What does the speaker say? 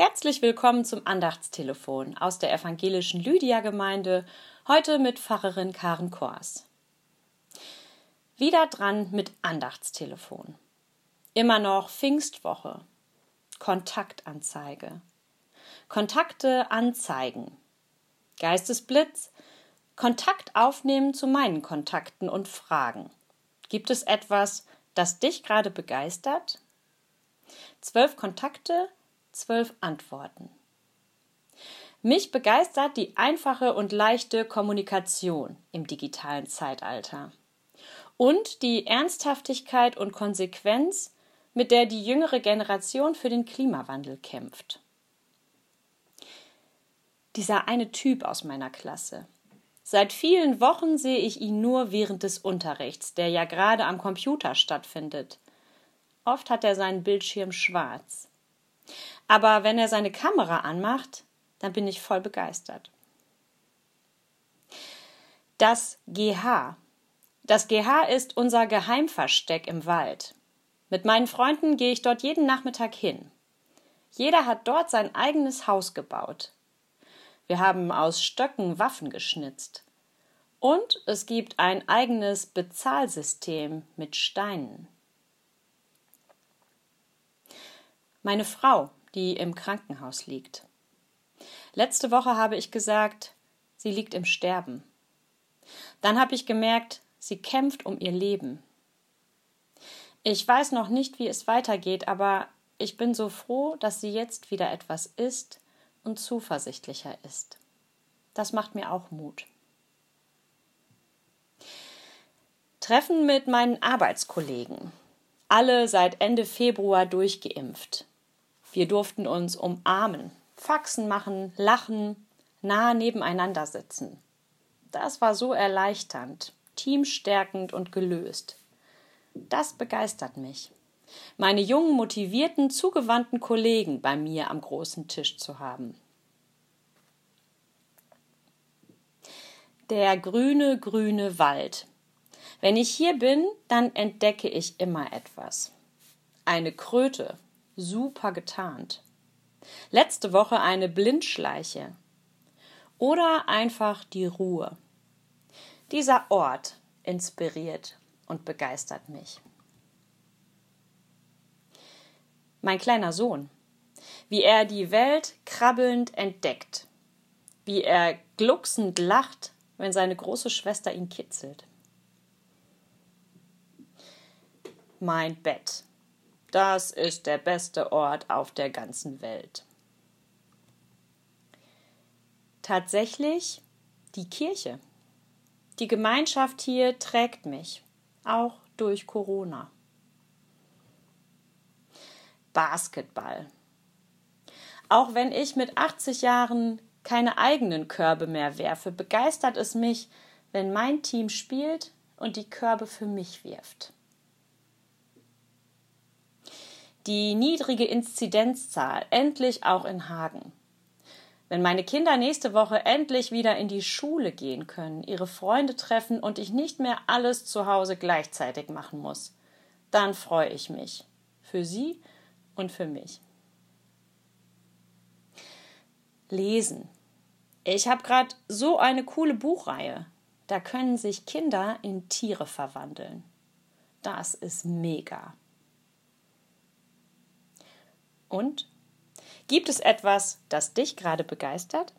Herzlich willkommen zum Andachtstelefon aus der evangelischen Lydia-Gemeinde, heute mit Pfarrerin Karen Kors. Wieder dran mit Andachtstelefon. Immer noch Pfingstwoche. Kontaktanzeige. Kontakte anzeigen. Geistesblitz. Kontakt aufnehmen zu meinen Kontakten und fragen. Gibt es etwas, das dich gerade begeistert? Zwölf Kontakte, zwölf Antworten. Mich begeistert die einfache und leichte Kommunikation im digitalen Zeitalter und die Ernsthaftigkeit und Konsequenz, mit der die jüngere Generation für den Klimawandel kämpft. Dieser eine Typ aus meiner Klasse. Seit vielen Wochen sehe ich ihn nur während des Unterrichts, der ja gerade am Computer stattfindet. Oft hat er seinen Bildschirm schwarz. Aber wenn er seine Kamera anmacht, dann bin ich voll begeistert. Das GH. Das GH ist unser Geheimversteck im Wald. Mit meinen Freunden gehe ich dort jeden Nachmittag hin. Jeder hat dort sein eigenes Haus gebaut. Wir haben aus Stöcken Waffen geschnitzt. Und es gibt ein eigenes Bezahlsystem mit Steinen. Meine Frau die im Krankenhaus liegt. Letzte Woche habe ich gesagt, sie liegt im Sterben. Dann habe ich gemerkt, sie kämpft um ihr Leben. Ich weiß noch nicht, wie es weitergeht, aber ich bin so froh, dass sie jetzt wieder etwas ist und zuversichtlicher ist. Das macht mir auch Mut. Treffen mit meinen Arbeitskollegen. Alle seit Ende Februar durchgeimpft. Wir durften uns umarmen, Faxen machen, lachen, nah nebeneinander sitzen. Das war so erleichternd, teamstärkend und gelöst. Das begeistert mich. Meine jungen, motivierten, zugewandten Kollegen bei mir am großen Tisch zu haben. Der grüne, grüne Wald. Wenn ich hier bin, dann entdecke ich immer etwas. Eine Kröte, super getarnt. Letzte Woche eine Blindschleiche. Oder einfach die Ruhe. Dieser Ort inspiriert und begeistert mich. Mein kleiner Sohn, wie er die Welt krabbelnd entdeckt, wie er glucksend lacht, wenn seine große Schwester ihn kitzelt. Mein Bett, das ist der beste Ort auf der ganzen Welt. Tatsächlich die Kirche. Die Gemeinschaft hier trägt mich, auch durch Corona. Basketball. Auch wenn ich mit 80 Jahren keine eigenen Körbe mehr werfe, begeistert es mich, wenn mein Team spielt und die Körbe für mich wirft. Die niedrige Inzidenzzahl endlich auch in Hagen. Wenn meine Kinder nächste Woche endlich wieder in die Schule gehen können, ihre Freunde treffen und ich nicht mehr alles zu Hause gleichzeitig machen muss, dann freue ich mich. Für sie und für mich. Lesen. Ich habe gerade so eine coole Buchreihe. Da können sich Kinder in Tiere verwandeln. Das ist mega. Und? Gibt es etwas, das dich gerade begeistert?